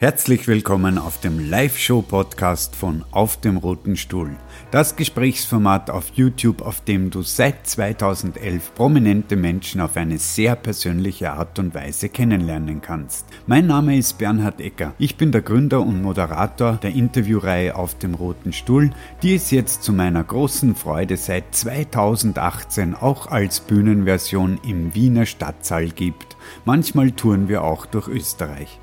Herzlich willkommen auf dem Live-Show-Podcast von Auf dem Roten Stuhl. Das Gesprächsformat auf YouTube, auf dem du seit 2011 prominente Menschen auf eine sehr persönliche Art und Weise kennenlernen kannst. Mein Name ist Bernhard Ecker. Ich bin der Gründer und Moderator der Interviewreihe Auf dem Roten Stuhl, die es jetzt zu meiner großen Freude seit 2018 auch als Bühnenversion im Wiener Stadtsaal gibt. Manchmal touren wir auch durch Österreich.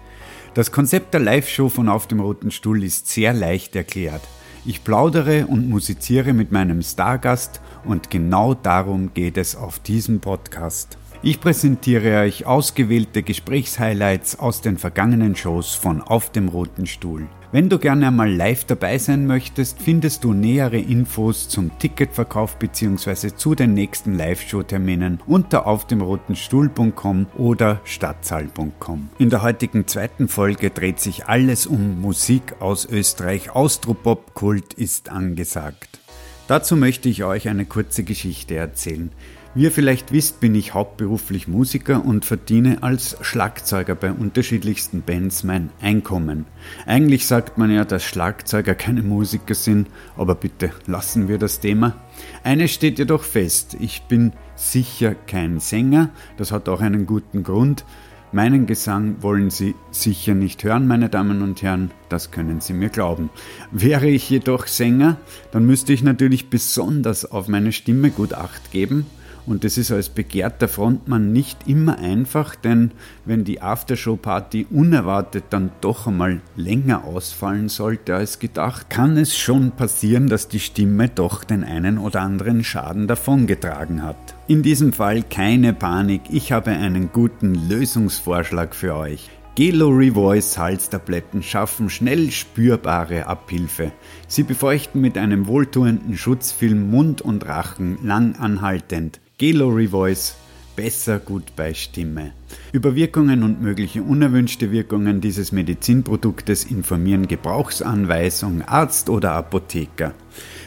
Das Konzept der Live-Show von Auf dem Roten Stuhl ist sehr leicht erklärt. Ich plaudere und musiziere mit meinem Stargast und genau darum geht es auf diesem Podcast. Ich präsentiere euch ausgewählte Gesprächshighlights aus den vergangenen Shows von Auf dem Roten Stuhl. Wenn du gerne einmal live dabei sein möchtest, findest du nähere Infos zum Ticketverkauf bzw. zu den nächsten Live-Show-Terminen unter aufdemrotenstuhl.com oder stadtsaal.com. In der heutigen zweiten Folge dreht sich alles um Musik aus Österreich. Austropop-Kult ist angesagt. Dazu möchte ich euch eine kurze Geschichte erzählen. Wie ihr vielleicht wisst, bin ich hauptberuflich Musiker und verdiene als Schlagzeuger bei unterschiedlichsten Bands mein Einkommen. Eigentlich sagt man ja, dass Schlagzeuger keine Musiker sind, aber bitte lassen wir das Thema. Eines steht jedoch fest, ich bin sicher kein Sänger, das hat auch einen guten Grund. Meinen Gesang wollen Sie sicher nicht hören, meine Damen und Herren, das können Sie mir glauben. Wäre ich jedoch Sänger, dann müsste ich natürlich besonders auf meine Stimme gut acht geben und das ist als begehrter Frontmann nicht immer einfach, denn wenn die Aftershow-Party unerwartet dann doch einmal länger ausfallen sollte als gedacht, kann es schon passieren, dass die Stimme doch den einen oder anderen Schaden davongetragen hat. In diesem Fall keine Panik, ich habe einen guten Lösungsvorschlag für euch. Gelo Revoice Halstabletten schaffen schnell spürbare Abhilfe. Sie befeuchten mit einem wohltuenden Schutzfilm Mund und Rachen lang anhaltend. Gelori Voice besser gut bei Stimme. Über Wirkungen und mögliche unerwünschte Wirkungen dieses Medizinproduktes informieren Gebrauchsanweisung, Arzt oder Apotheker.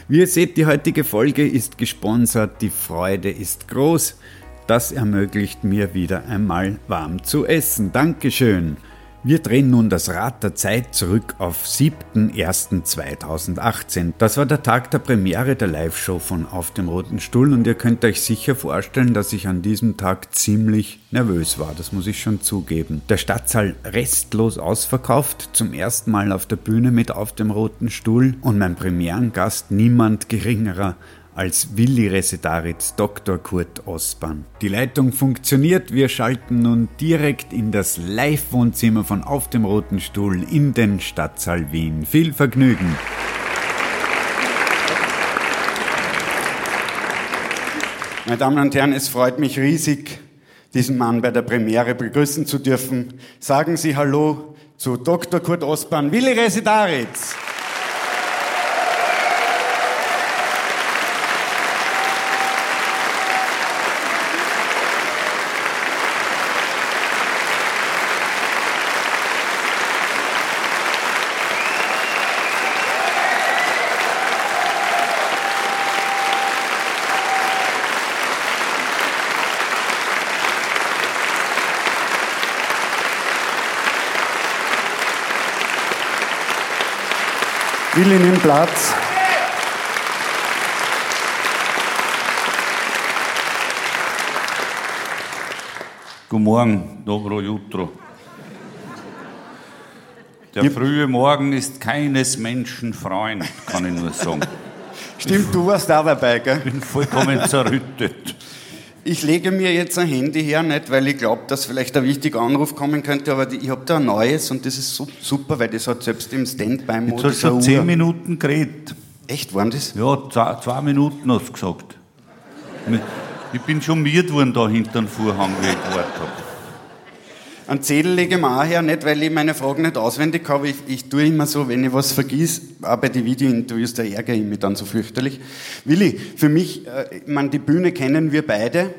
Wie ihr seht, die heutige Folge ist gesponsert, die Freude ist groß. Das ermöglicht mir wieder einmal warm zu essen. Dankeschön. Wir drehen nun das Rad der Zeit zurück auf 7.01.2018. Das war der Tag der Premiere der Live-Show von Auf dem Roten Stuhl und ihr könnt euch sicher vorstellen, dass ich an diesem Tag ziemlich nervös war, das muss ich schon zugeben. Der Stadtsaal restlos ausverkauft, zum ersten Mal auf der Bühne mit Auf dem Roten Stuhl und mein Premierengast niemand geringerer als Willi Resetaritz Dr. Kurt Osban. Die Leitung funktioniert, wir schalten nun direkt in das Live-Wohnzimmer von Auf dem Roten Stuhl in den Stadtsaal Wien. Viel Vergnügen! Meine Damen und Herren, es freut mich riesig, diesen Mann bei der Premiere begrüßen zu dürfen. Sagen Sie Hallo zu Dr. Kurt Osban, Willi Resetaritz. Willi, nimm Platz. Guten Morgen, Dobro Jutro. Der frühe Morgen ist keines Menschen Freund, kann ich nur sagen. Stimmt, du warst da dabei, gell? Ich bin vollkommen zerrüttet. Ich lege mir jetzt ein Handy her, nicht weil ich glaube, dass vielleicht ein wichtiger Anruf kommen könnte, aber ich habe da ein neues und das ist super, weil das hat selbst im Standby-Modus. Jetzt hast du schon zehn Minuten geredet. Echt, waren das? Ja, zwei, zwei Minuten hast du gesagt. Ich bin schon miert worden da hinter dem Vorhang, wie ich gewartet habe. Ein Zettel lege ich mir auch her, nicht weil ich meine Fragen nicht auswendig habe. Ich, ich tue immer so, wenn ich was vergieße, auch bei den Videointerviews, da ärgere ich mich dann so fürchterlich. Willi, für mich, äh, ich meine, die Bühne kennen wir beide.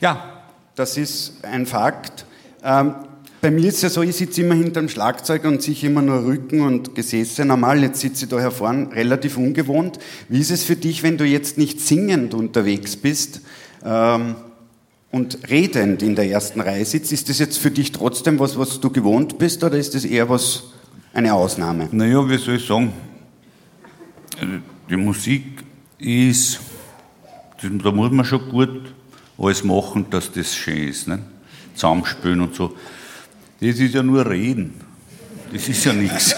Ja. Das ist ein Fakt. Ähm, bei mir ist es ja so, ich sitze immer hinterm Schlagzeug und sehe immer nur Rücken und Gesäße. Normal, jetzt sitze ich da hervorn, relativ ungewohnt. Wie ist es für dich, wenn du jetzt nicht singend unterwegs bist? Ähm, und redend in der ersten Reihe sitzt, ist das jetzt für dich trotzdem was, was du gewohnt bist oder ist das eher was eine Ausnahme? Naja, wie soll ich sagen? Die Musik ist, da muss man schon gut alles machen, dass das schön ist. Ne? Zusammenspielen und so. Das ist ja nur Reden. Das ist ja nichts.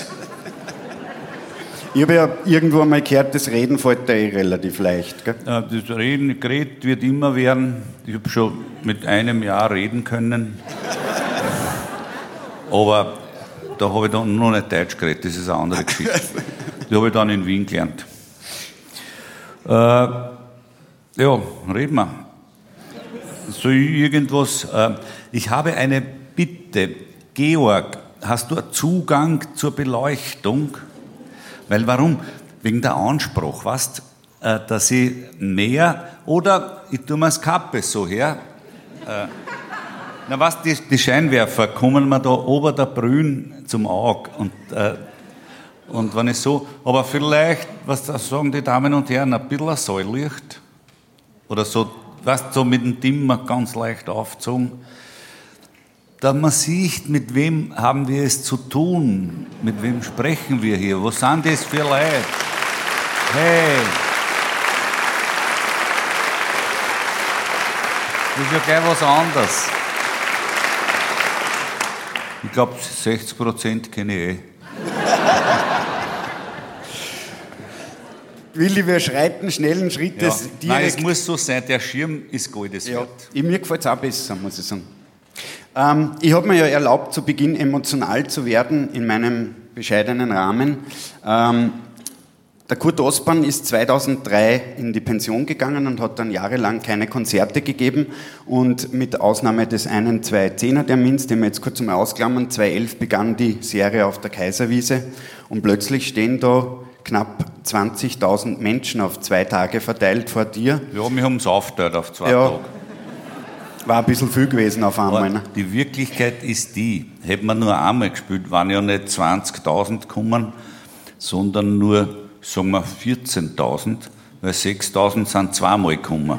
Ich habe ja irgendwo einmal gehört, das Reden fällt da eh relativ leicht. Gell? Das Reden, geredet wird immer werden. Ich habe schon mit einem Jahr reden können. Aber da habe ich dann noch nicht Deutsch geredet, das ist eine andere Geschichte. Die habe ich dann in Wien gelernt. Äh, ja, reden wir. Ich irgendwas? Äh, ich habe eine Bitte. Georg, hast du Zugang zur Beleuchtung? Weil warum? Wegen der Anspruch, weißt äh, dass ich mehr, oder ich tue mir das Kappe so her, äh, na was, die, die, Scheinwerfer kommen mir da ober der Brühen zum Auge und, äh, und wenn ich so, aber vielleicht, was sagen die Damen und Herren, ein bisschen Säulicht oder so, weißt so mit dem Dimmer ganz leicht aufgezogen, da man sieht, mit wem haben wir es zu tun, mit wem sprechen wir hier, was sind das für Leute? Hey! Das ist ja gleich was anderes. Ich glaube, 60 Prozent kenne ich eh. Willi, wir schreiten schnellen Schrittes ja. direkt. Nein, es muss so sein, der Schirm ist goldes ja. wert. Mir gefällt es auch besser, muss ich sagen. Ähm, ich habe mir ja erlaubt, zu Beginn emotional zu werden in meinem bescheidenen Rahmen. Ähm, der Kurt Osborn ist 2003 in die Pension gegangen und hat dann jahrelang keine Konzerte gegeben. Und mit Ausnahme des einen 210er-Termins, den wir jetzt kurz mal ausklammern, 2011 begann die Serie auf der Kaiserwiese. Und plötzlich stehen da knapp 20.000 Menschen auf zwei Tage verteilt vor dir. Ja, wir haben es aufgeteilt auf zwei ja, Tage. War ein bisschen viel gewesen auf einmal. Ne? Die Wirklichkeit ist die, hätte man nur einmal gespielt, waren ja nicht 20.000 gekommen, sondern nur, sagen wir, 14.000, weil 6.000 sind zweimal gekommen.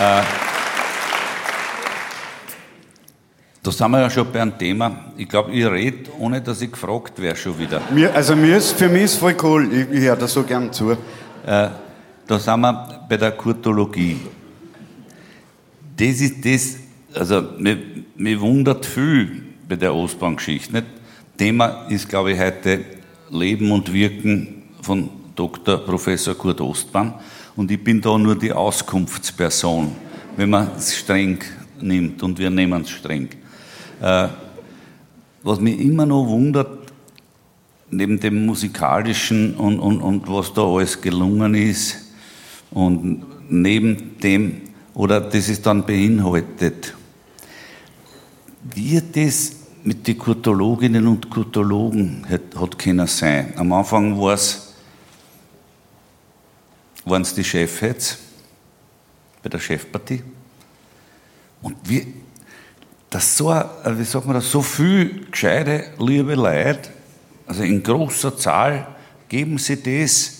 äh, Da sind wir ja schon bei einem Thema. Ich glaube, ich rede, ohne dass ich gefragt wäre, schon wieder. Mir, also mir ist, für mich ist es voll cool. Ich, ich höre da so gern zu. Äh, da sind wir bei der Kurtologie. Das ist das, also mir, mir wundert viel bei der Ostbahngeschichte. Thema ist, glaube ich, heute Leben und Wirken von Dr. Professor Kurt Ostbahn. Und ich bin da nur die Auskunftsperson, wenn man es streng nimmt. Und wir nehmen es streng. Äh, was mich immer noch wundert, neben dem musikalischen und, und, und was da alles gelungen ist und neben dem, oder das ist dann beinhaltet, wie das mit den Kurtologinnen und Kurtologen hat, hat können sein. Am Anfang war es, waren es die Chefheads bei der Chefpartie. Und wie, dass so, äh, wie sagt man das, so viel gescheite, liebe Leute, also in großer Zahl, geben sie das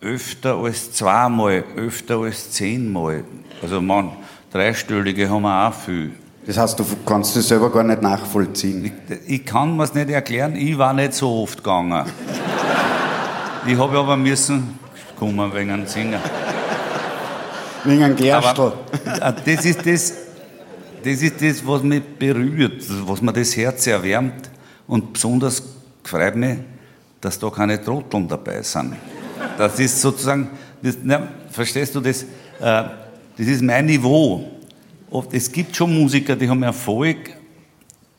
öfter als zweimal, öfter als zehnmal. Also man, dreistellige haben wir auch viel. Das heißt, du kannst das selber gar nicht nachvollziehen. Ich, ich kann mir es nicht erklären, ich war nicht so oft gegangen. ich habe aber müssen kommen wegen einem Singer. Wegen einem. Aber, äh, das ist das, das ist das, was mich berührt, was mir das Herz erwärmt. Und besonders freut mich, dass da keine Trotteln dabei sind. Das ist sozusagen, das, na, verstehst du das? Äh, das ist mein Niveau. Es gibt schon Musiker, die haben Erfolg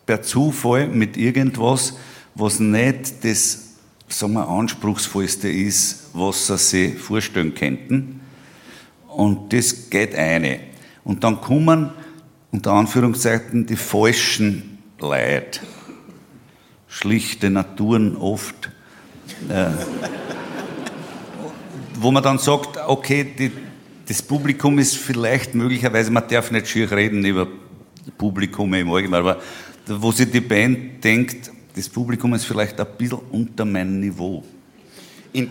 per Zufall mit irgendwas, was nicht das sagen wir, anspruchsvollste ist, was sie sich vorstellen könnten. Und das geht eine. Und dann kommen unter Anführungszeichen die falschen Leute. Schlichte Naturen oft. Äh, wo man dann sagt, okay, die, das Publikum ist vielleicht möglicherweise, man darf nicht schier reden über Publikum im Allgemeinen, aber wo sich die Band denkt, das Publikum ist vielleicht ein bisschen unter meinem Niveau.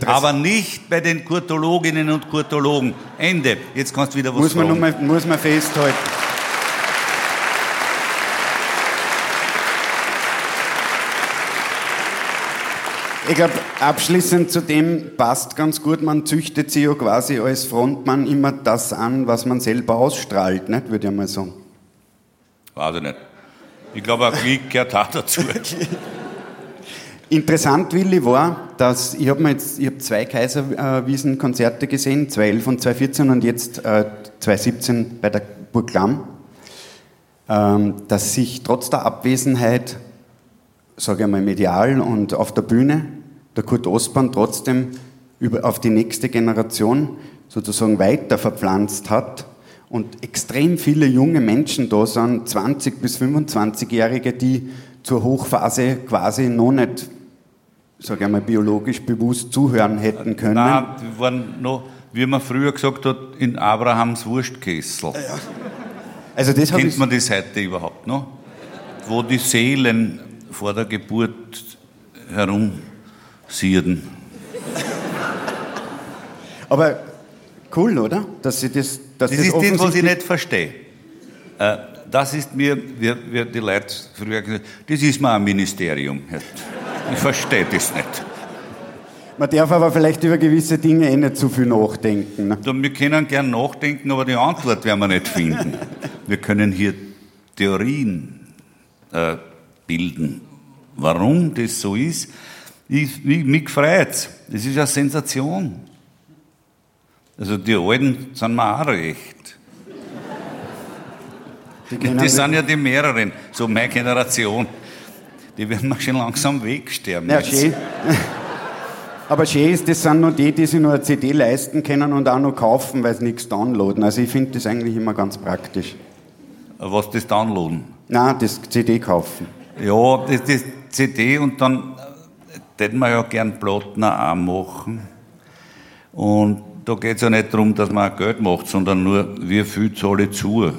Aber nicht bei den Kurtologinnen und Kurtologen. Ende. Jetzt kannst du wieder was muss man, fragen. mal, muss man festhalten. Ich glaube, abschließend zu dem passt ganz gut, man züchtet sich ja quasi als Frontmann immer das an, was man selber ausstrahlt, nicht? würde ich mal sagen. Weiß ich nicht. Ich glaube, ein Klick gehört auch dazu. Interessant, Willi, war, dass ich habe mir jetzt ich hab zwei Kaiserwiesen-Konzerte gesehen, 2011 und 2014 und jetzt äh, 2017 bei der Burg Lamm, ähm, dass sich trotz der Abwesenheit, sage ich mal, medial und auf der Bühne, der Kurt Ostbahn trotzdem über, auf die nächste Generation sozusagen weiter verpflanzt hat und extrem viele junge Menschen da sind, 20 bis 25-Jährige, die zur Hochphase quasi noch nicht, sage ich mal, biologisch bewusst zuhören hätten können. Nein, wir waren noch, wie man früher gesagt hat, in Abrahams Wurstkessel. Also das Kennt man das heute überhaupt noch? Wo die Seelen vor der Geburt herumsierden. aber cool, oder? Dass sie das, dass Das ist das, was ich nicht verstehe. Äh, Das ist mir, wie, die Leute früher gesagt das ist mir ein Ministerium. Ich verstehe das nicht. Man darf aber vielleicht über gewisse Dinge eh nicht zu viel nachdenken. Ne? Wir können gern nachdenken, aber die Antwort werden wir nicht finden. Wir können hier Theorien äh, bilden, warum das so ist. Ich, mich, mich freut Das ist eine Sensation. Also die Alten sind mir auch recht. Das sind ja die mehreren, so meine Generation. Die werden mir schon langsam wegsterben. ja, schön. Aber schön ist, das sind nur die, die sich nur eine CD leisten können und auch noch kaufen, weil sie nichts downloaden. Also ich finde das eigentlich immer ganz praktisch. Was das downloaden? Nein, das CD kaufen. Ja, das, das CD und dann äh, hätten wir ja gern Platten auch machen. Und da geht es ja nicht darum, dass man Geld macht, sondern nur, wie viel zahle ich zu.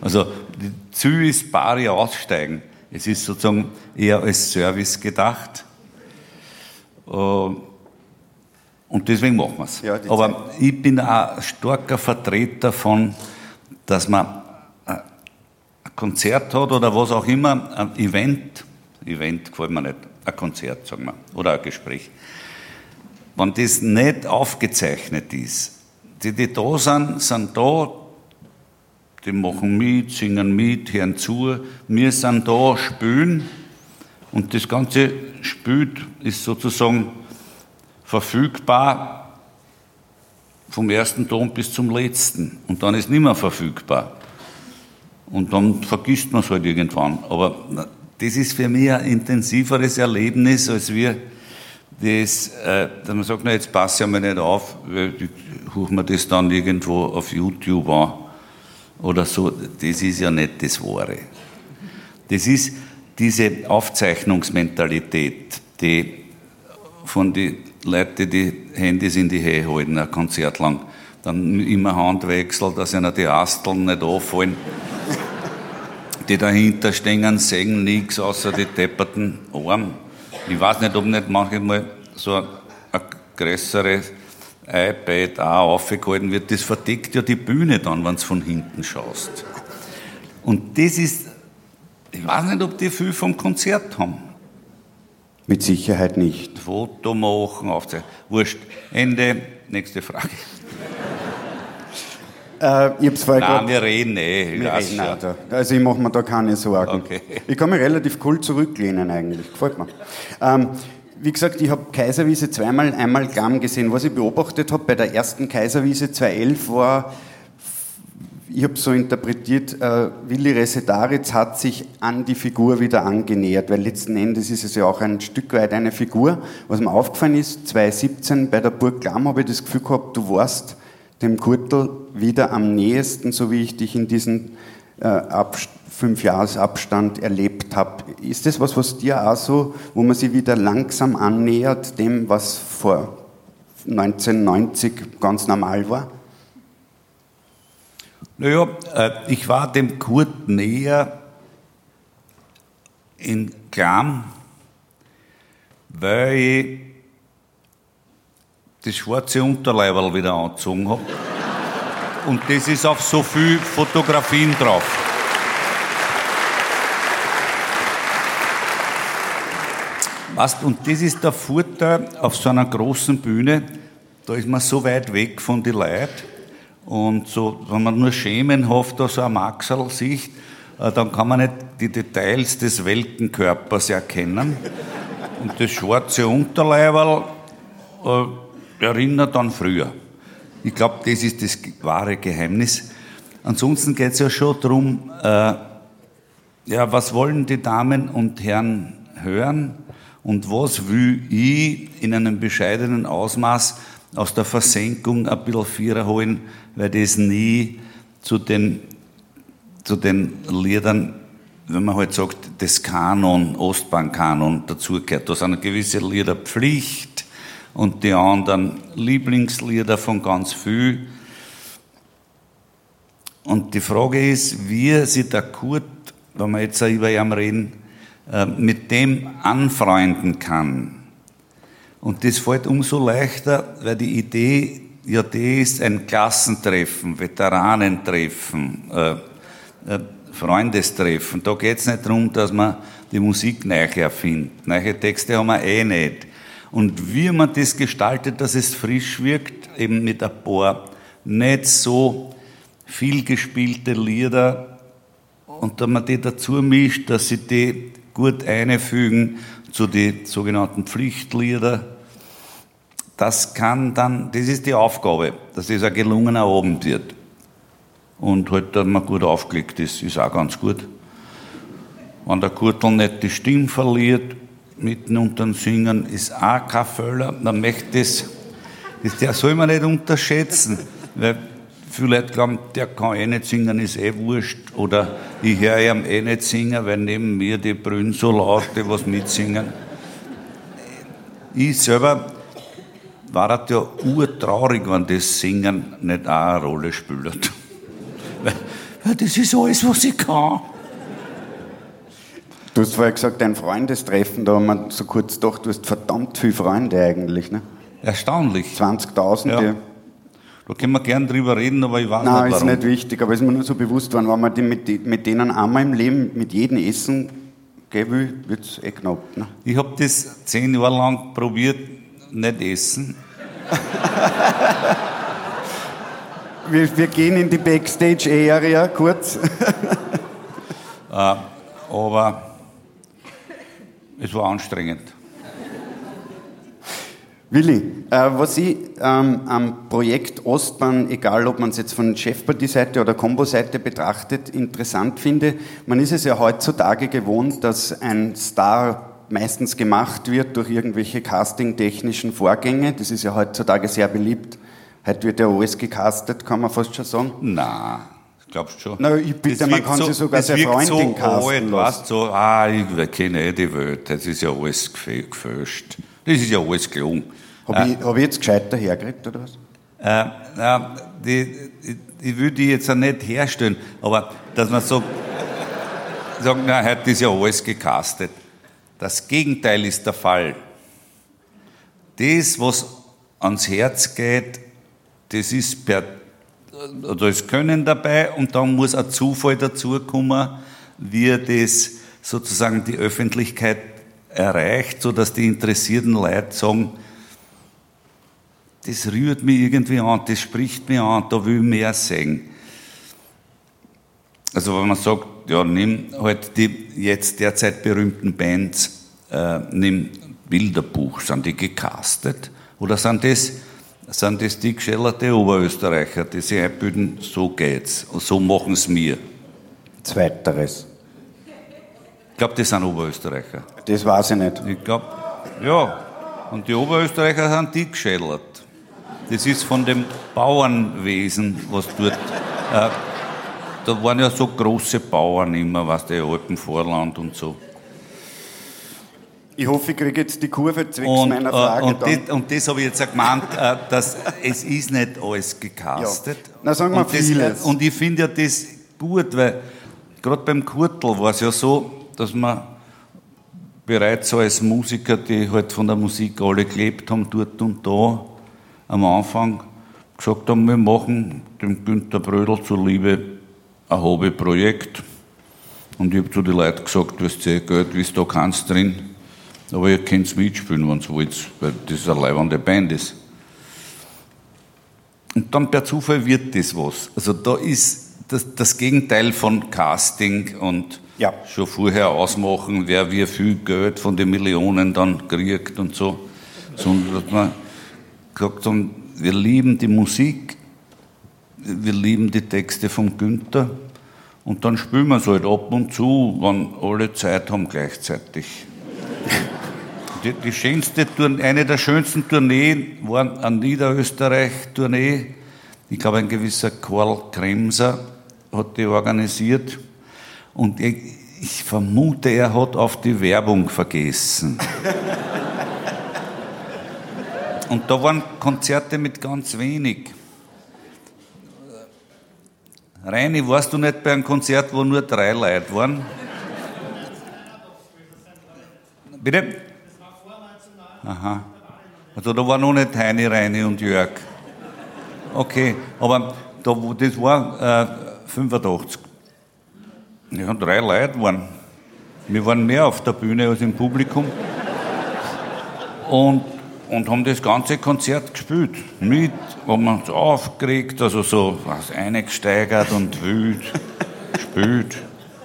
also, die Ziel ist bare aussteigen. Es ist sozusagen eher als Service gedacht. Äh, Und deswegen machen wir es. Ja, Aber ich bin auch ein starker Vertreter von, dass man Konzert hat oder was auch immer, ein Event, Event gefällt mir nicht, ein Konzert, sagen wir, oder ein Gespräch. Wenn das nicht aufgezeichnet ist, die, die da sind, sind da, die machen mit, singen mit, hören zu, wir sind da, spielen und das ganze Spiel ist sozusagen verfügbar vom ersten Ton bis zum letzten und dann ist nicht mehr verfügbar. Und dann vergisst man es halt irgendwann. Aber das ist für mich ein intensiveres Erlebnis, als wir das, äh, dass man sagt, na, jetzt passe ich mal nicht auf, huch mir das dann irgendwo auf YouTube an oder so. Das ist ja nicht das Wahre. Das ist diese Aufzeichnungsmentalität, die von den Leuten, die die Handys in die Höhe halten, ein Konzert lang, dann immer Handwechsel, dass ihnen die Asteln nicht auffallen. Die dahinter stehen, sehen nichts außer die depperten Arme. Ich weiß nicht, ob nicht manchmal so ein, ein größeres iPad auch aufgehalten wird. Das verdeckt ja die Bühne dann, wenn du von hinten schaust. Und das ist, ich weiß nicht, ob die viel vom Konzert haben. Mit Sicherheit nicht. Foto machen, aufzeichnen. Wurscht. Ende. Nächste Frage. Äh, ich hab's vorher Nein, grad- wir reden eh. Wir reden ja. da. Also ich mache mir da keine Sorgen. Okay. Ich kann mich relativ cool zurücklehnen eigentlich. Gefällt mir. Ähm, wie gesagt, ich habe Kaiserwiese zweimal, einmal Glamm gesehen. Was ich beobachtet habe bei der ersten Kaiserwiese 2011 war, ich habe so interpretiert, äh, Willi Resetaritz hat sich an die Figur wieder angenähert, weil letzten Endes ist es ja auch ein Stück weit eine Figur. Was mir aufgefallen ist, 2017 bei der Burg Glamm habe ich das Gefühl gehabt, du warst dem Kurtel wieder am nähesten, so wie ich dich in diesen äh, Abst fünf Jahres Abstand erlebt habe. Ist das was, was dir auch so, wo man sich wieder langsam annähert, dem, was vor 1990 ganz normal war? Naja, äh, ich war dem Kurt näher in Glam, weil ich das schwarze Unterleiberl wieder angezogen habe. Und das ist auf so viel Fotografien drauf. Weißt, und das ist der Vorteil auf so einer großen Bühne, da ist man so weit weg von den Leuten. Und so, wenn man nur schemenhaft da so ein Maxel sieht, äh, dann kann man nicht die Details des Weltenkörpers erkennen. Und das schwarze Unterleiberl äh, erinnert an früher. Ich glaube, das ist das wahre Geheimnis. Ansonsten geht es ja schon darum, äh, ja, was wollen die Damen und Herren hören und was will ich in einem bescheidenen Ausmaß aus der Versenkung ein bisschen Vierer holen, weil das nie zu den, zu den Liedern, wenn man halt sagt, das Kanon, Ostbahnkanon dazugehört. Da sind gewisse Lieder Pflicht, und die anderen Lieblingslieder von ganz viel. Und die Frage ist, wie sich der Kurt, wenn wir jetzt über ihn reden, äh, mit dem anfreunden kann. Und das fällt umso leichter, weil die Idee ja die ist, ein Klassentreffen, Veteranentreffen, äh, äh, Freundestreffen. Da geht es nicht darum, dass man die Musik neu erfindet. Neue Texte haben wir eh nicht. Und wie man das gestaltet, dass es frisch wirkt, eben mit ein paar nicht so viel gespielte Lieder und wenn man die dazu mischt, dass sie die gut einfügen zu den sogenannten Pflichtlieder. Das kann dann, das ist die Aufgabe, dass das ein gelungener Abend wird. Und halt, dass man gut aufgelegt ist, ist auch ganz gut. Wenn der Kurtel nicht die Stimme verliert, mitten unter dem Singen ist auch kein Fehler. Man möchte das, das der soll man nicht unterschätzen, weil viele Leute glauben, der kann eh nicht singen, ist eh wurscht. Oder ich höre ihm eh nicht singen, weil neben mir die Brünn so laut, die was mitsingen. Ich selber war halt ja urtraurig, wenn das Singen nicht auch eine Rolle spielt. Weil das ist alles, was ich kann. Du hast vorher gesagt, dein Freundestreffen, da haben wir so kurz gedacht, du hast verdammt viele Freunde eigentlich. Ne? Erstaunlich. 20.000, ja. Da können wir gern drüber reden, aber ich weiß Nein, nicht warum. ist nicht wichtig, aber es ist mir nur so bewusst worden, wenn man mit, mit denen einmal im Leben mit jedem essen gehen will, wird es eh knapp. Ne? Ich habe das zehn Jahre lang probiert, nicht essen. wir, wir gehen in die Backstage-Area kurz. äh, aber es war anstrengend. Willi, äh, was ich ähm, am Projekt Ostbahn, egal ob man es jetzt von Chefpartie-Seite oder Combo-Seite betrachtet, interessant finde, man ist es ja heutzutage gewohnt, dass ein Star meistens gemacht wird durch irgendwelche casting-technischen Vorgänge. Das ist ja heutzutage sehr beliebt. Heute wird ja alles gecastet, kann man fast schon sagen. Na, Glaubst du schon? Na, ich bitte, man kann so, sich sogar sehr Freundin so casten alt, so, ah, ich kenne eh die Welt, das ist ja alles gefälscht. Das ist ja alles gelungen. Habe äh, ich, hab ich jetzt gescheiter hergekriegt, oder was? Äh, ja, die, die, ich will die jetzt auch nicht herstellen, aber dass man so sagen, na, heute ist ja alles gecastet. Das Gegenteil ist der Fall. Das, was ans Herz geht, das ist per da ist Können dabei und dann muss ein Zufall dazukommen, wie das sozusagen die Öffentlichkeit erreicht, sodass die interessierten Leute sagen, das rührt mich irgendwie an, das spricht mich an, da will ich mehr sehen. Also wenn man sagt, ja, nimm halt die jetzt derzeit berühmten Bands, äh, nimm Bilderbuch, sind die gecastet? Oder sind das sind das die geschellerte Oberösterreicher, die sich einbilden, so geht's und so machen es mir. Zweiteres. Ich glaube, das sind Oberösterreicher. Das weiß ich nicht. Ich glaube, ja. Und die Oberösterreicher sind die geschellert. Das ist von dem Bauernwesen, was dort. Äh, da waren ja so große Bauern immer, was der Alpenvorland und so. Ich hoffe, ich kriege jetzt die Kurve zwecks und, meiner Frage. Äh, und, das, und das habe ich jetzt auch gemeint, äh, dass es ist nicht alles gecastet. Ja. Na, sagen wir und vieles. Das, und ich finde ja das gut, weil gerade beim Kurtel war es ja so, dass man bereits als Musiker, die halt von der Musik alle gelebt haben, dort und da, am Anfang gesagt haben, wir machen dem Günter Brödel zuliebe ein Hobbyprojekt. Und ich habe zu den Leuten gesagt, wisst ihr, Geld, wie da kannst drin, aber ihr könnt mitspielen, wenn ihr wollt, weil das eine leibende Band ist. Und dann per Zufall wird das was. Also da ist das, das Gegenteil von Casting und ja. schon vorher ausmachen, wer wie viel Geld von den Millionen dann kriegt und so. Sondern dass man gesagt haben, wir lieben die Musik, wir lieben die Texte von Günther und dann spielen wir es halt ab und zu, wenn alle Zeit haben gleichzeitig. Die, die schönste Tournee, eine der schönsten Tourneen war eine Niederösterreich-Tournee. Ich glaube, ein gewisser Karl Kremser hat die organisiert. Und ich, ich vermute, er hat auf die Werbung vergessen. Und da waren Konzerte mit ganz wenig. Reini, warst du nicht bei einem Konzert, wo nur drei Leute waren? Bitte? Aha. Also da war noch nicht Heini, Reini und Jörg. Okay, aber da, das war äh, 85. Ja, drei Leute waren. Wir waren mehr auf der Bühne als im Publikum. Und, und haben das ganze Konzert gespielt. Mit, haben uns aufgeregt, also so was eingesteigert und wild gespielt.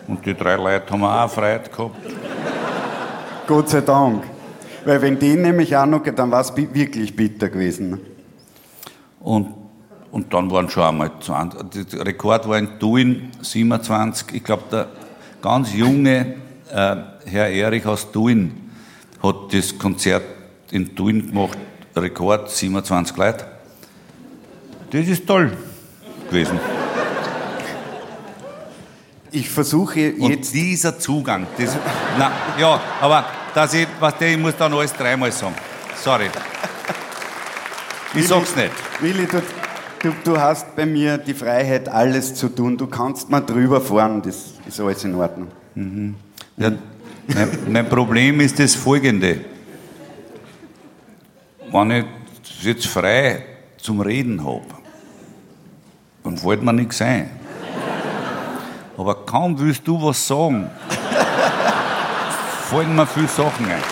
Und die drei Leute haben auch Freude gehabt. Gott sei Dank. Weil wenn die nämlich auch noch, dann war es wirklich bitter gewesen. Und, und dann waren schon einmal 20. Der Rekord war in Tuin 27. Ich glaube, der ganz junge äh, Herr Erich aus Tuin hat das Konzert in Tuin gemacht. Rekord 27 Leute. Das ist toll gewesen. Ich versuche jetzt. Und dieser Zugang, das, na, ja, aber dass ich, was der, ich muss dann alles dreimal sagen. Sorry. Ich sag's nicht. Willi, du, du, du, hast bei mir die Freiheit, alles zu tun. Du kannst mal drüber fahren, das ist alles in Ordnung. Mhm. Ja, mein, mein, Problem ist das folgende. Wenn ich jetzt frei zum Reden habe, dann fällt mir nichts ein. Aber kaum willst du was sagen, fallen mir viele Sachen ein.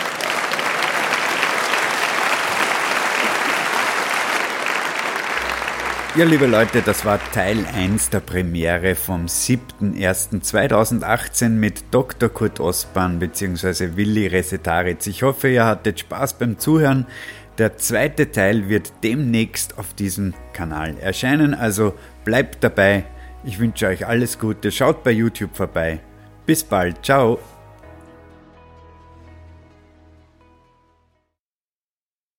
Ja, liebe Leute, das war Teil 1 der Premiere vom 7.01.2018 mit Dr. Kurt Osban bzw. Willi Resetaritz. Ich hoffe, ihr hattet Spaß beim Zuhören. Der zweite Teil wird demnächst auf diesem Kanal erscheinen, also bleibt dabei. Ich wünsche euch alles Gute, schaut bei YouTube vorbei. Bis bald, ciao!